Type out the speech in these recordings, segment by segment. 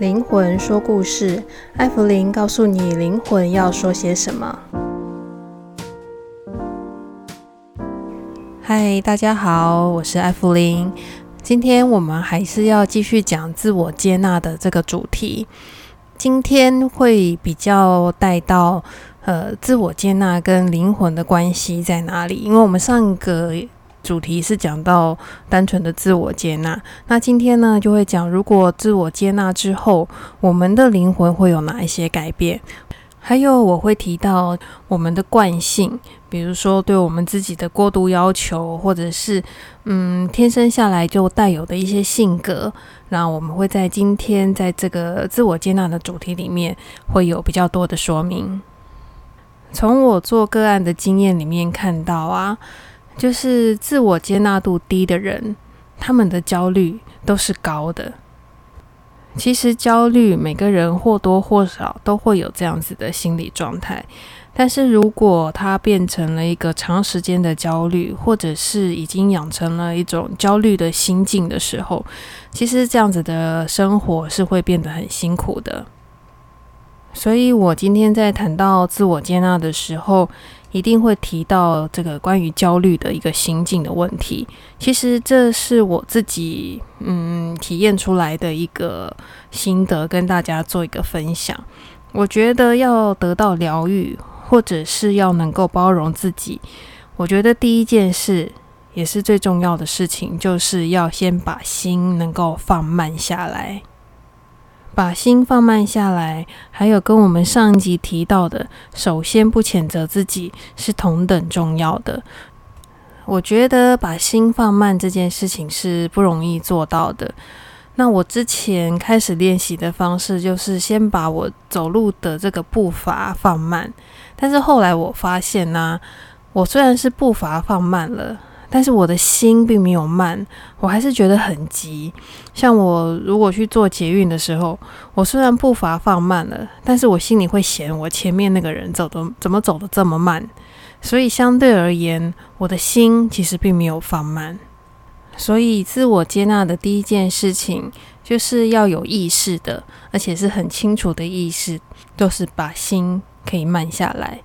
灵魂说故事，艾芙灵告诉你灵魂要说些什么。嗨，大家好，我是艾芙灵。今天我们还是要继续讲自我接纳的这个主题。今天会比较带到呃，自我接纳跟灵魂的关系在哪里？因为我们上个主题是讲到单纯的自我接纳，那今天呢就会讲，如果自我接纳之后，我们的灵魂会有哪一些改变？还有我会提到我们的惯性，比如说对我们自己的过度要求，或者是嗯天生下来就带有的一些性格，那我们会在今天在这个自我接纳的主题里面会有比较多的说明。从我做个案的经验里面看到啊。就是自我接纳度低的人，他们的焦虑都是高的。其实焦虑，每个人或多或少都会有这样子的心理状态。但是如果他变成了一个长时间的焦虑，或者是已经养成了一种焦虑的心境的时候，其实这样子的生活是会变得很辛苦的。所以我今天在谈到自我接纳的时候，一定会提到这个关于焦虑的一个心境的问题。其实这是我自己嗯体验出来的一个心得，跟大家做一个分享。我觉得要得到疗愈，或者是要能够包容自己，我觉得第一件事也是最重要的事情，就是要先把心能够放慢下来。把心放慢下来，还有跟我们上一集提到的，首先不谴责自己是同等重要的。我觉得把心放慢这件事情是不容易做到的。那我之前开始练习的方式，就是先把我走路的这个步伐放慢。但是后来我发现呢、我虽然是步伐放慢了。但是我的心并没有慢，我还是觉得很急。像我如果去做捷运的时候，我虽然步伐放慢了，但是我心里会嫌我前面那个人走的怎么走的这么慢。所以相对而言，我的心其实并没有放慢。所以自我接纳的第一件事情，就是要有意识的，而且是很清楚的意识，就是把心可以慢下来。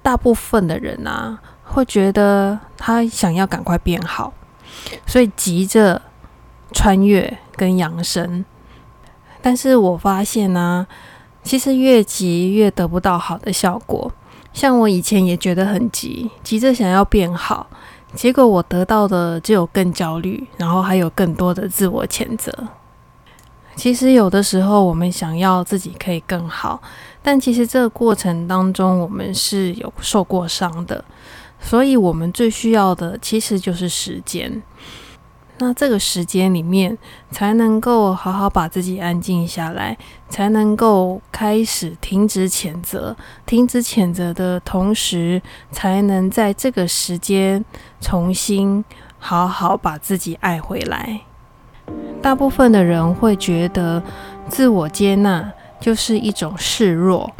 大部分的人啊。会觉得他想要赶快变好，所以急着穿越跟养生。但是我发现呢、其实越急越得不到好的效果。像我以前也觉得很急，急着想要变好，结果我得到的只有更焦虑，然后还有更多的自我谴责。其实有的时候我们想要自己可以更好，但其实这个过程当中我们是有受过伤的。所以我们最需要的其实就是时间。那这个时间里面，才能够好好把自己安静下来，才能够开始停止谴责。停止谴责的同时，才能在这个时间重新好好把自己爱回来。大部分的人会觉得，自我接纳就是一种示弱。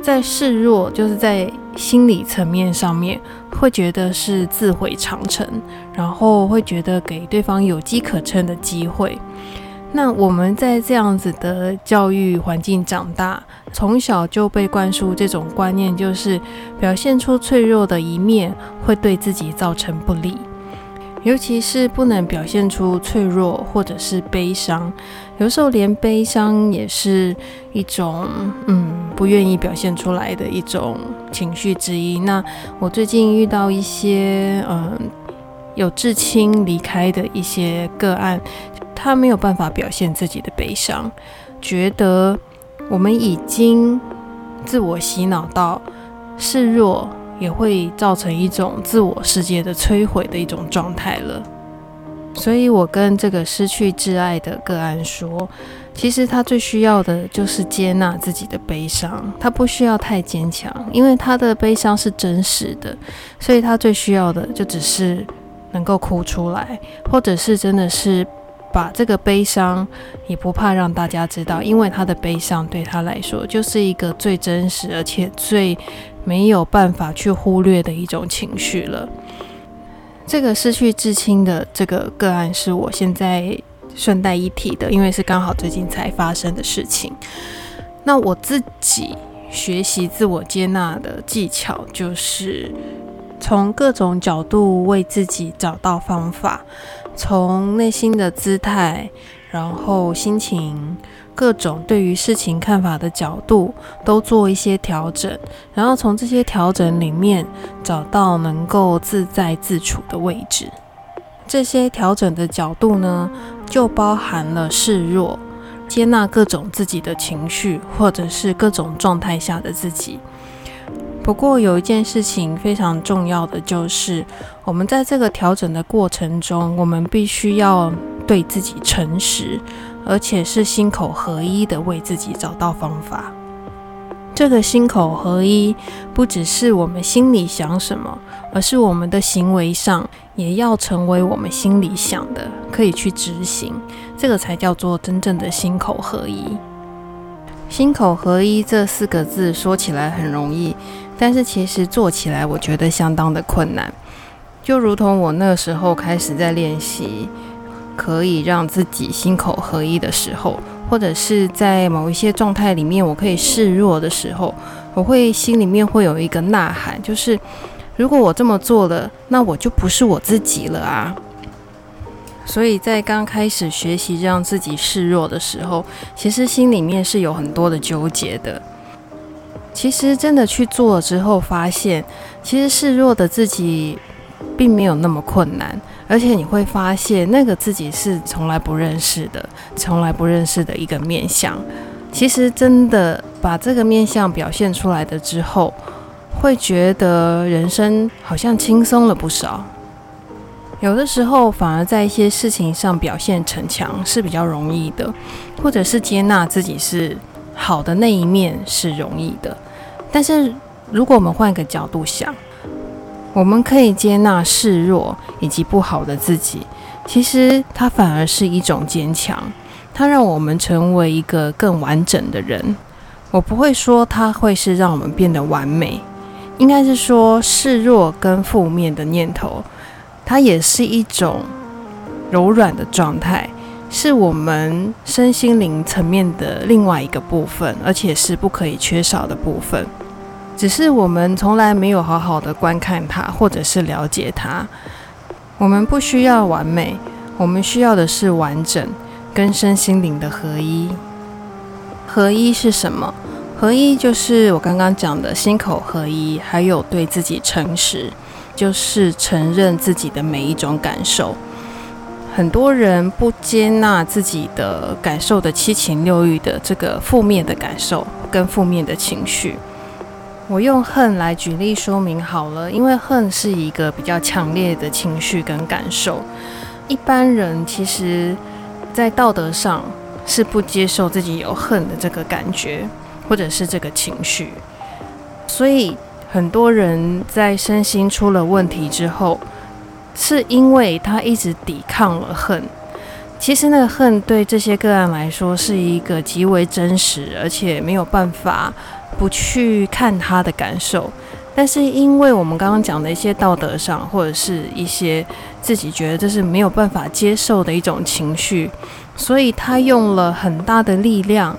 在示弱，就是在心理层面上面，会觉得是自毁长城，然后会觉得给对方有机可乘的机会。那我们在这样子的教育环境长大，从小就被灌输这种观念，就是表现出脆弱的一面会对自己造成不利。尤其是不能表现出脆弱或者是悲伤，有时候连悲伤也是一种嗯不愿意表现出来的一种情绪之一。那我最近遇到一些嗯有至亲离开的一些个案，他没有办法表现自己的悲伤，觉得我们已经自我洗脑到示弱。也会造成一种自我世界的摧毁的一种状态了。所以我跟这个失去挚爱的个案说，其实他最需要的就是接纳自己的悲伤，他不需要太坚强，因为他的悲伤是真实的，所以他最需要的就只是能够哭出来，或者是真的是把这个悲伤也不怕让大家知道，因为他的悲伤对他来说就是一个最真实而且最。没有办法去忽略的一种情绪了。这个失去至亲的这个个案是我现在顺带一提的，因为是刚好最近才发生的事情。那我自己学习自我接纳的技巧，就是从各种角度为自己找到方法，从内心的姿态，然后心情，各种对于事情看法的角度，都做一些调整，然后从这些调整里面找到能够自在自处的位置。这些调整的角度呢，就包含了示弱，接纳各种自己的情绪，或者是各种状态下的自己。不过有一件事情非常重要的，就是我们在这个调整的过程中，我们必须要对自己诚实，而且是心口合一的为自己找到方法。这个心口合一，不只是我们心里想什么，而是我们的行为上也要成为我们心里想的，可以去执行。这个才叫做真正的心口合一。心口合一这四个字说起来很容易，但是其实做起来我觉得相当的困难。就如同我那时候开始在练习，可以让自己心口合一的时候。或者是在某一些状态里面，我可以示弱的时候，我会心里面会有一个呐喊，就是如果我这么做了，那我就不是我自己了啊。所以在刚开始学习让自己示弱的时候，其实心里面是有很多的纠结的。其实真的去做了之后，发现其实示弱的自己并没有那么困难。而且你会发现，那个自己是从来不认识的，从来不认识的一个面相。其实真的把这个面相表现出来的之后，会觉得人生好像轻松了不少。有的时候反而在一些事情上表现逞强是比较容易的，或者是接纳自己是好的那一面是容易的。但是如果我们换个角度想，我们可以接纳示弱以及不好的自己，其实它反而是一种坚强，它让我们成为一个更完整的人。我不会说它会是让我们变得完美，应该是说示弱跟负面的念头，它也是一种柔软的状态，是我们身心灵层面的另外一个部分，而且是不可以缺少的部分。只是我们从来没有好好的观看它，或者是了解它。我们不需要完美，我们需要的是完整跟身心灵的合一。合一是什么？合一就是我刚刚讲的心口合一，还有对自己诚实，就是承认自己的每一种感受。很多人不接纳自己的感受的七情六欲的这个负面的感受跟负面的情绪。我用恨来举例说明好了，因为恨是一个比较强烈的情绪跟感受。一般人其实，在道德上是不接受自己有恨的这个感觉，或者是这个情绪。所以很多人在身心出了问题之后，是因为他一直抵抗了恨。其实那个恨对这些个案来说是一个极为真实，而且没有办法。不去看他的感受，但是因为我们刚刚讲的一些道德上，或者是一些自己觉得这是没有办法接受的一种情绪，所以他用了很大的力量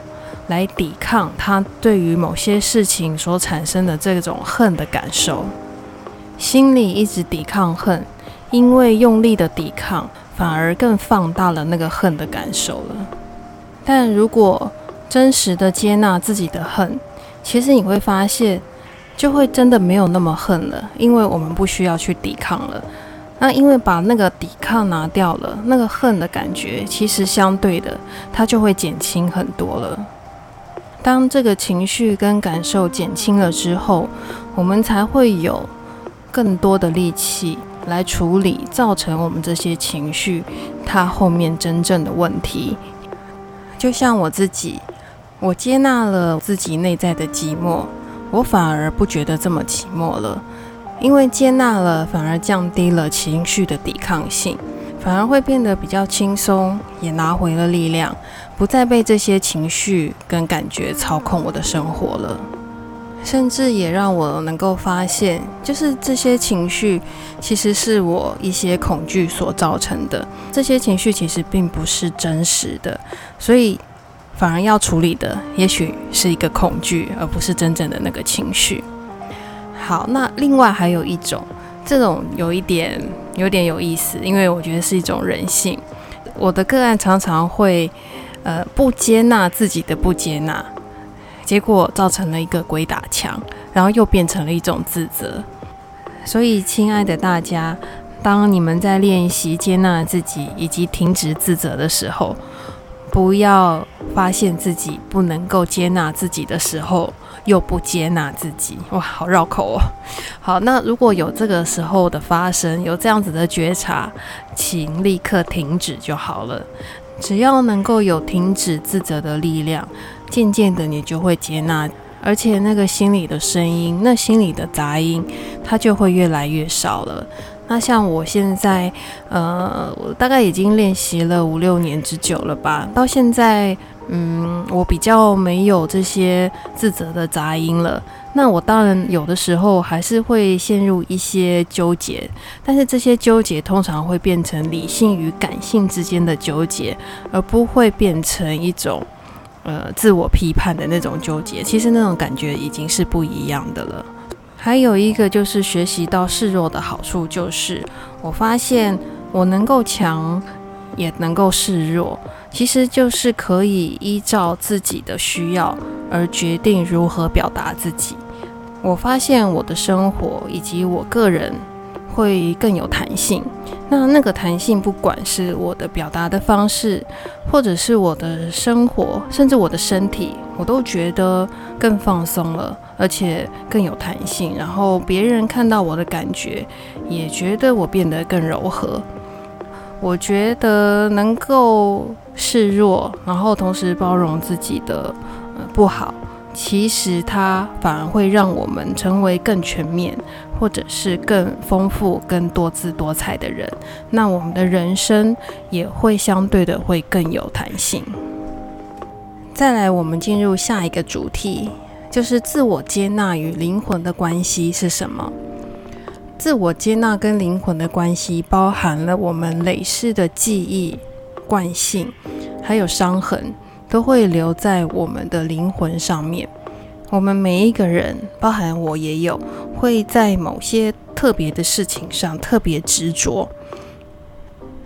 来抵抗他对于某些事情所产生的这种恨的感受，心里一直抵抗恨，因为用力的抵抗，反而更放大了那个恨的感受了。但如果真实的接纳自己的恨，其实你会发现，就会真的没有那么恨了，因为我们不需要去抵抗了。那因为把那个抵抗拿掉了，那个恨的感觉，其实相对的，它就会减轻很多了。当这个情绪跟感受减轻了之后，我们才会有更多的力气来处理造成我们这些情绪它后面真正的问题。就像我自己。我接纳了自己内在的寂寞，我反而不觉得这么寂寞了，因为接纳了，反而降低了情绪的抵抗性，反而会变得比较轻松，也拿回了力量，不再被这些情绪跟感觉操控我的生活了。甚至也让我能够发现，就是这些情绪其实是我一些恐惧所造成的。这些情绪其实并不是真实的，所以反而要处理的，也许是一个恐惧，而不是真正的那个情绪。好，那另外还有一种，这种有一点有点有意思，因为我觉得是一种人性。我的个案常常会，呃，不接纳自己的不接纳。结果造成了一个鬼打墙，然后又变成了一种自责。所以，亲爱的大家，当你们在练习接纳自己以及停止自责的时候，不要发现自己不能够接纳自己的时候，又不接纳自己。哇，好绕口哦。好，那如果有这个时候的发生，有这样子的觉察，请立刻停止就好了。只要能够有停止自责的力量。渐渐的，你就会接纳，而且那个心里的声音，那心里的杂音，它就会越来越少了。那像我现在，呃，我大概已经练习了五六年之久了吧，到现在，嗯，我比较没有这些自责的杂音了。那我当然有的时候还是会陷入一些纠结，但是这些纠结通常会变成理性与感性之间的纠结，而不会变成一种。呃，自我批判的那种纠结，其实那种感觉已经是不一样的了。还有一个就是学习到示弱的好处，就是我发现我能够强，也能够示弱，其实就是可以依照自己的需要而决定如何表达自己。我发现我的生活以及我个人。会更有弹性。那那个弹性，不管是我的表达的方式，或者是我的生活，甚至我的身体，我都觉得更放松了，而且更有弹性。然后别人看到我的感觉，也觉得我变得更柔和。我觉得能够示弱，然后同时包容自己的呃不好。其实它反而会让我们成为更全面，或者是更丰富、更多姿多彩的人。那我们的人生也会相对的会更有弹性。再来，我们进入下一个主题，就是自我接纳与灵魂的关系是什么？自我接纳跟灵魂的关系，包含了我们累世的记忆、惯性，还有伤痕。都会留在我们的灵魂上面。我们每一个人，包含我也有，会在某些特别的事情上特别执着。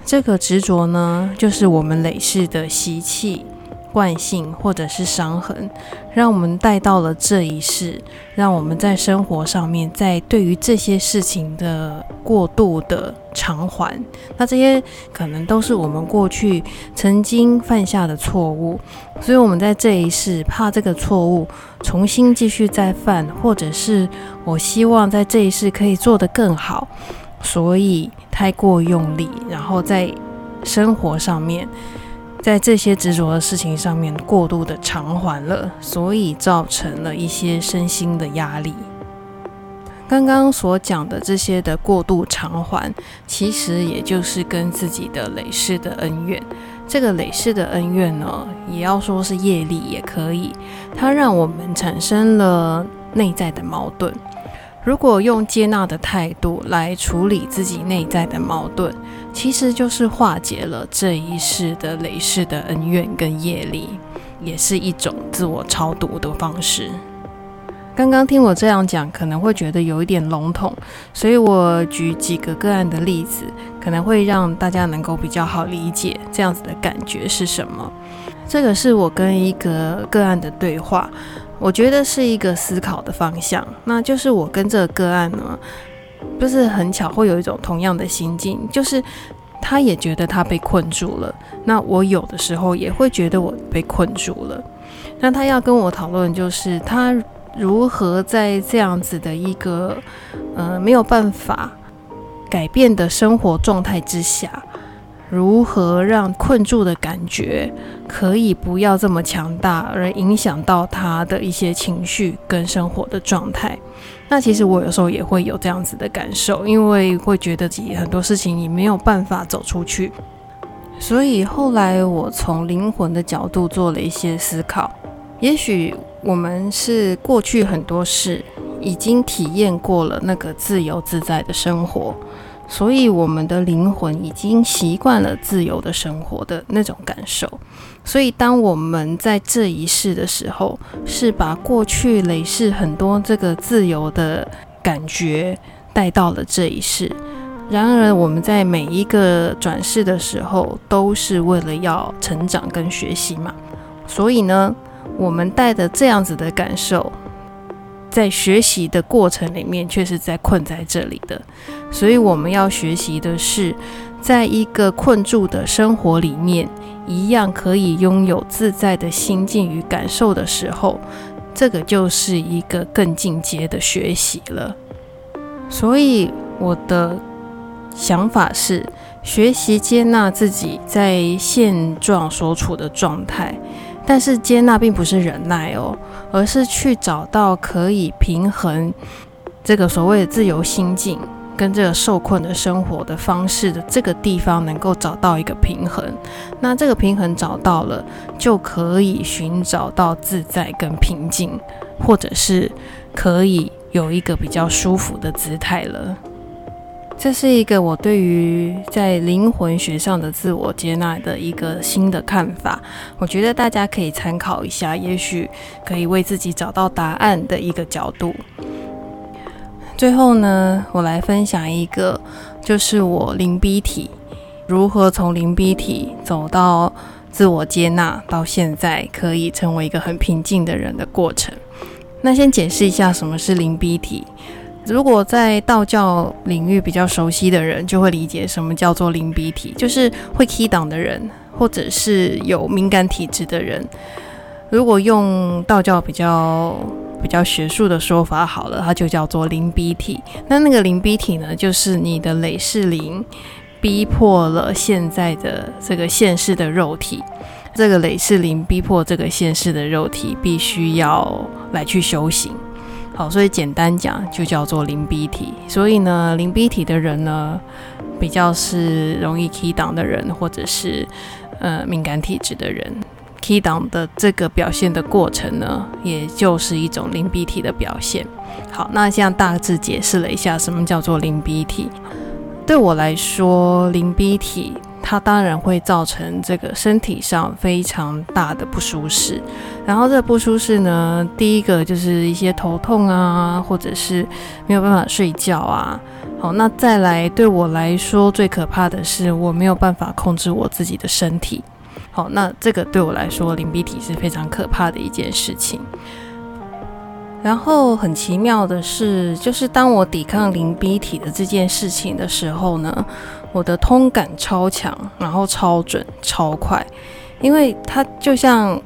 这个执着呢，就是我们累世的习气。惯性或者是伤痕，让我们带到了这一世，让我们在生活上面，在对于这些事情的过度的偿还，那这些可能都是我们过去曾经犯下的错误，所以我们在这一世怕这个错误重新继续再犯，或者是我希望在这一世可以做得更好，所以太过用力，然后在生活上面。在这些执着的事情上面过度的偿还了，所以造成了一些身心的压力。刚刚所讲的这些的过度偿还，其实也就是跟自己的累世的恩怨。这个累世的恩怨呢，也要说是业力也可以，它让我们产生了内在的矛盾。如果用接纳的态度来处理自己内在的矛盾，其实就是化解了这一世的累世的恩怨跟业力，也是一种自我超度的方式。刚刚听我这样讲，可能会觉得有一点笼统，所以我举几个个案的例子，可能会让大家能够比较好理解这样子的感觉是什么。这个是我跟一个个案的对话。我觉得是一个思考的方向，那就是我跟这个个案呢，不是很巧会有一种同样的心境，就是他也觉得他被困住了，那我有的时候也会觉得我被困住了，那他要跟我讨论，就是他如何在这样子的一个呃没有办法改变的生活状态之下。如何让困住的感觉可以不要这么强大，而影响到他的一些情绪跟生活的状态？那其实我有时候也会有这样子的感受，因为会觉得自己很多事情你没有办法走出去。所以后来我从灵魂的角度做了一些思考，也许我们是过去很多事已经体验过了那个自由自在的生活，所以我们的灵魂已经习惯了自由的生活的那种感受。所以，当我们在这一世的时候，是把过去累世很多这个自由的感觉带到了这一世。然而，我们在每一个转世的时候，都是为了要成长跟学习嘛。所以呢，我们带着这样子的感受，在学习的过程里面，却是在困在这里的。所以，我们要学习的是，在一个困住的生活里面，一样可以拥有自在的心境与感受的时候，这个就是一个更进阶的学习了。所以，我的想法是，学习接纳自己在现状所处的状态。但是接纳并不是忍耐哦，而是去找到可以平衡这个所谓的自由心境跟这个受困的生活的方式的这个地方，能够找到一个平衡。那这个平衡找到了，就可以寻找到自在跟平静，或者是可以有一个比较舒服的姿态了。这是一个我对于在灵魂学上的自我接纳的一个新的看法，我觉得大家可以参考一下，也许可以为自己找到答案的一个角度。最后呢，我来分享一个，就是我灵乩体如何从灵乩体走到自我接纳，到现在可以成为一个很平静的人的过程。那先解释一下什么是灵乩体。如果在道教领域比较熟悉的人，就会理解什么叫做灵鼻体，就是会 key 档的人，或者是有敏感体质的人。如果用道教比较比较学术的说法，好了，它就叫做灵鼻体。那那个灵鼻体呢，就是你的累世灵逼迫了现在的这个现世的肉体，这个累世灵逼迫这个现世的肉体，必须要来去修行。好，所以简单讲就叫做零 B 体。所以呢，零 B 体的人呢，比较是容易 key 档的人，或者是呃敏感体质的人。key 档的这个表现的过程呢，也就是一种零 B 体的表现。好，那这样大致解释了一下什么叫做零 B 体。对我来说，零 B 体。它当然会造成这个身体上非常大的不舒适，然后这不舒适呢，第一个就是一些头痛啊，或者是没有办法睡觉啊。好，那再来对我来说最可怕的是我没有办法控制我自己的身体。好，那这个对我来说灵乩体是非常可怕的一件事情。然后很奇妙的是，就是当我抵抗灵乩体的这件事情的时候呢，我的通感超强，然后超准、超快，因为它就像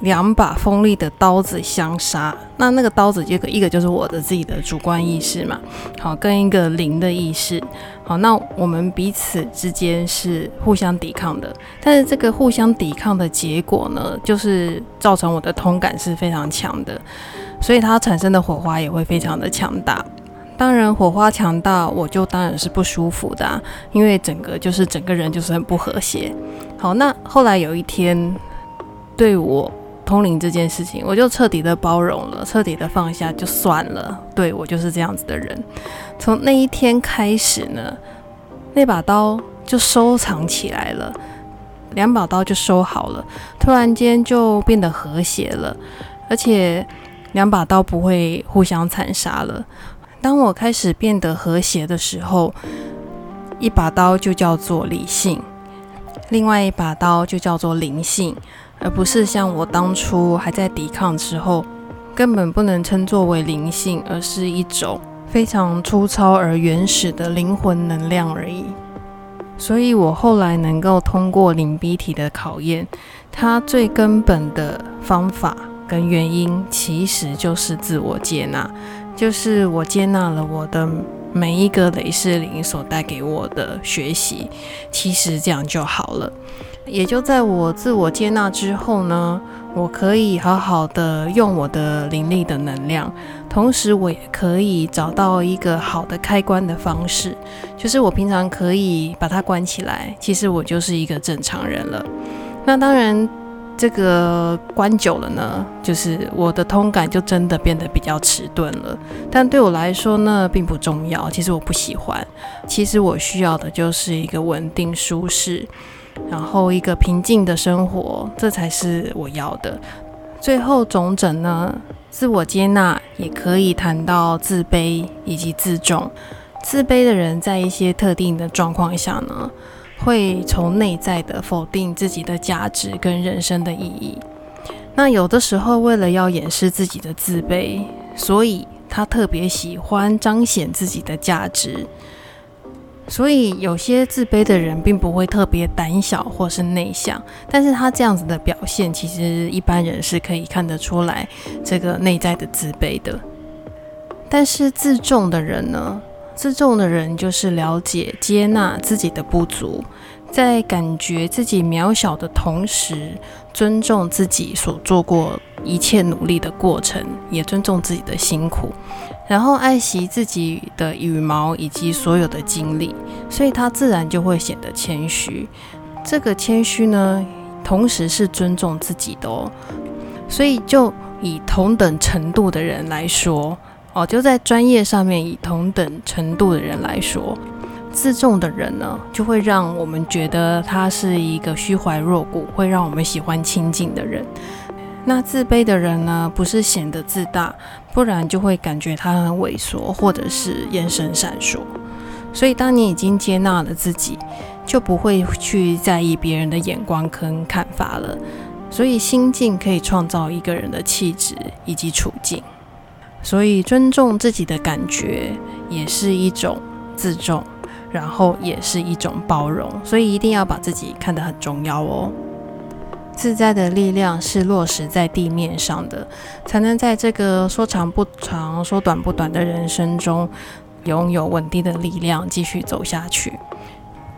两把锋利的刀子相杀。那那个刀子，这个一个就是我的自己的主观意识嘛，好，跟一个灵的意识，好，那我们彼此之间是互相抵抗的。但是这个互相抵抗的结果呢，就是造成我的通感是非常强的，所以它产生的火花也会非常的强大。当然，火花强大，我就当然是不舒服的啊，因为整个就是整个人就是很不和谐。好，那后来有一天，对我通灵这件事情，我就彻底的包容了，彻底的放下，就算了。对，我就是这样子的人。从那一天开始呢，那把刀就收藏起来了，两把刀就收好了，突然间就变得和谐了，而且两把刀不会互相残杀了。当我开始变得和谐的时候，一把刀就叫做理性，另外一把刀就叫做灵性，而不是像我当初还在抵抗之后，根本不能称作为灵性，而是一种非常粗糙而原始的灵魂能量而已。所以我后来能够通过灵乩体的考验，它最根本的方法跟原因，其实就是自我接纳。就是我接纳了我的每一个雷士灵所带给我的学习，其实这样就好了。也就在我自我接纳之后呢，我可以好好的用我的灵力的能量，同时我也可以找到一个好的开关的方式，就是我平常可以把它关起来，其实我就是一个正常人了。那当然。这个关久了呢，就是我的通感就真的变得比较迟钝了。但对我来说呢，并不重要。其实我不喜欢。其实我需要的就是一个稳定舒适，然后一个平静的生活，这才是我要的。最后总整呢，自我接纳也可以谈到自卑以及自重。自卑的人在一些特定的状况下呢，会从内在的否定自己的价值跟人生的意义。那有的时候为了要掩饰自己的自卑，所以他特别喜欢彰显自己的价值。所以有些自卑的人并不会特别胆小或是内向，但是他这样子的表现，其实一般人是可以看得出来这个内在的自卑的。但是自重的人呢？自重的人就是了解、接纳自己的不足，在感觉自己渺小的同时，尊重自己所做过一切努力的过程，也尊重自己的辛苦，然后爱惜自己的羽毛以及所有的经历，所以他自然就会显得谦虚。这个谦虚呢，同时是尊重自己的哦。所以就以同等程度的人来说。就在专业上面，以同等程度的人来说，自重的人呢，就会让我们觉得他是一个虚怀若谷，会让我们喜欢亲近的人。那自卑的人呢，不是显得自大，不然就会感觉他很猥琐，或者是眼神闪烁。所以，当你已经接纳了自己，就不会去在意别人的眼光跟看法了。所以，心境可以创造一个人的气质以及处境。所以，尊重自己的感觉也是一种自重，然后也是一种包容。所以，一定要把自己看得很重要哦。自在的力量是落实在地面上的，才能在这个说长不长、说短不短的人生中，拥有稳定的力量继续走下去。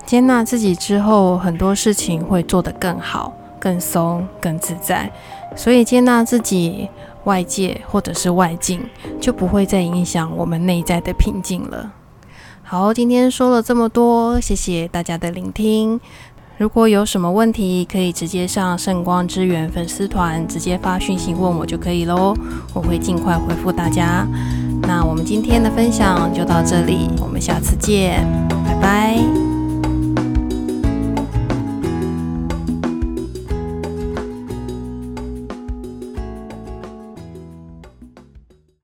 接纳自己之后，很多事情会做得更好、更松、更自在。所以，接纳自己。外界或者是外境就不会再影响我们内在的平静了。好，今天说了这么多，谢谢大家的聆听。如果有什么问题，可以直接上圣光之源粉丝团直接发讯息问我就可以喽，我会尽快回复大家。那我们今天的分享就到这里，我们下次见，拜拜。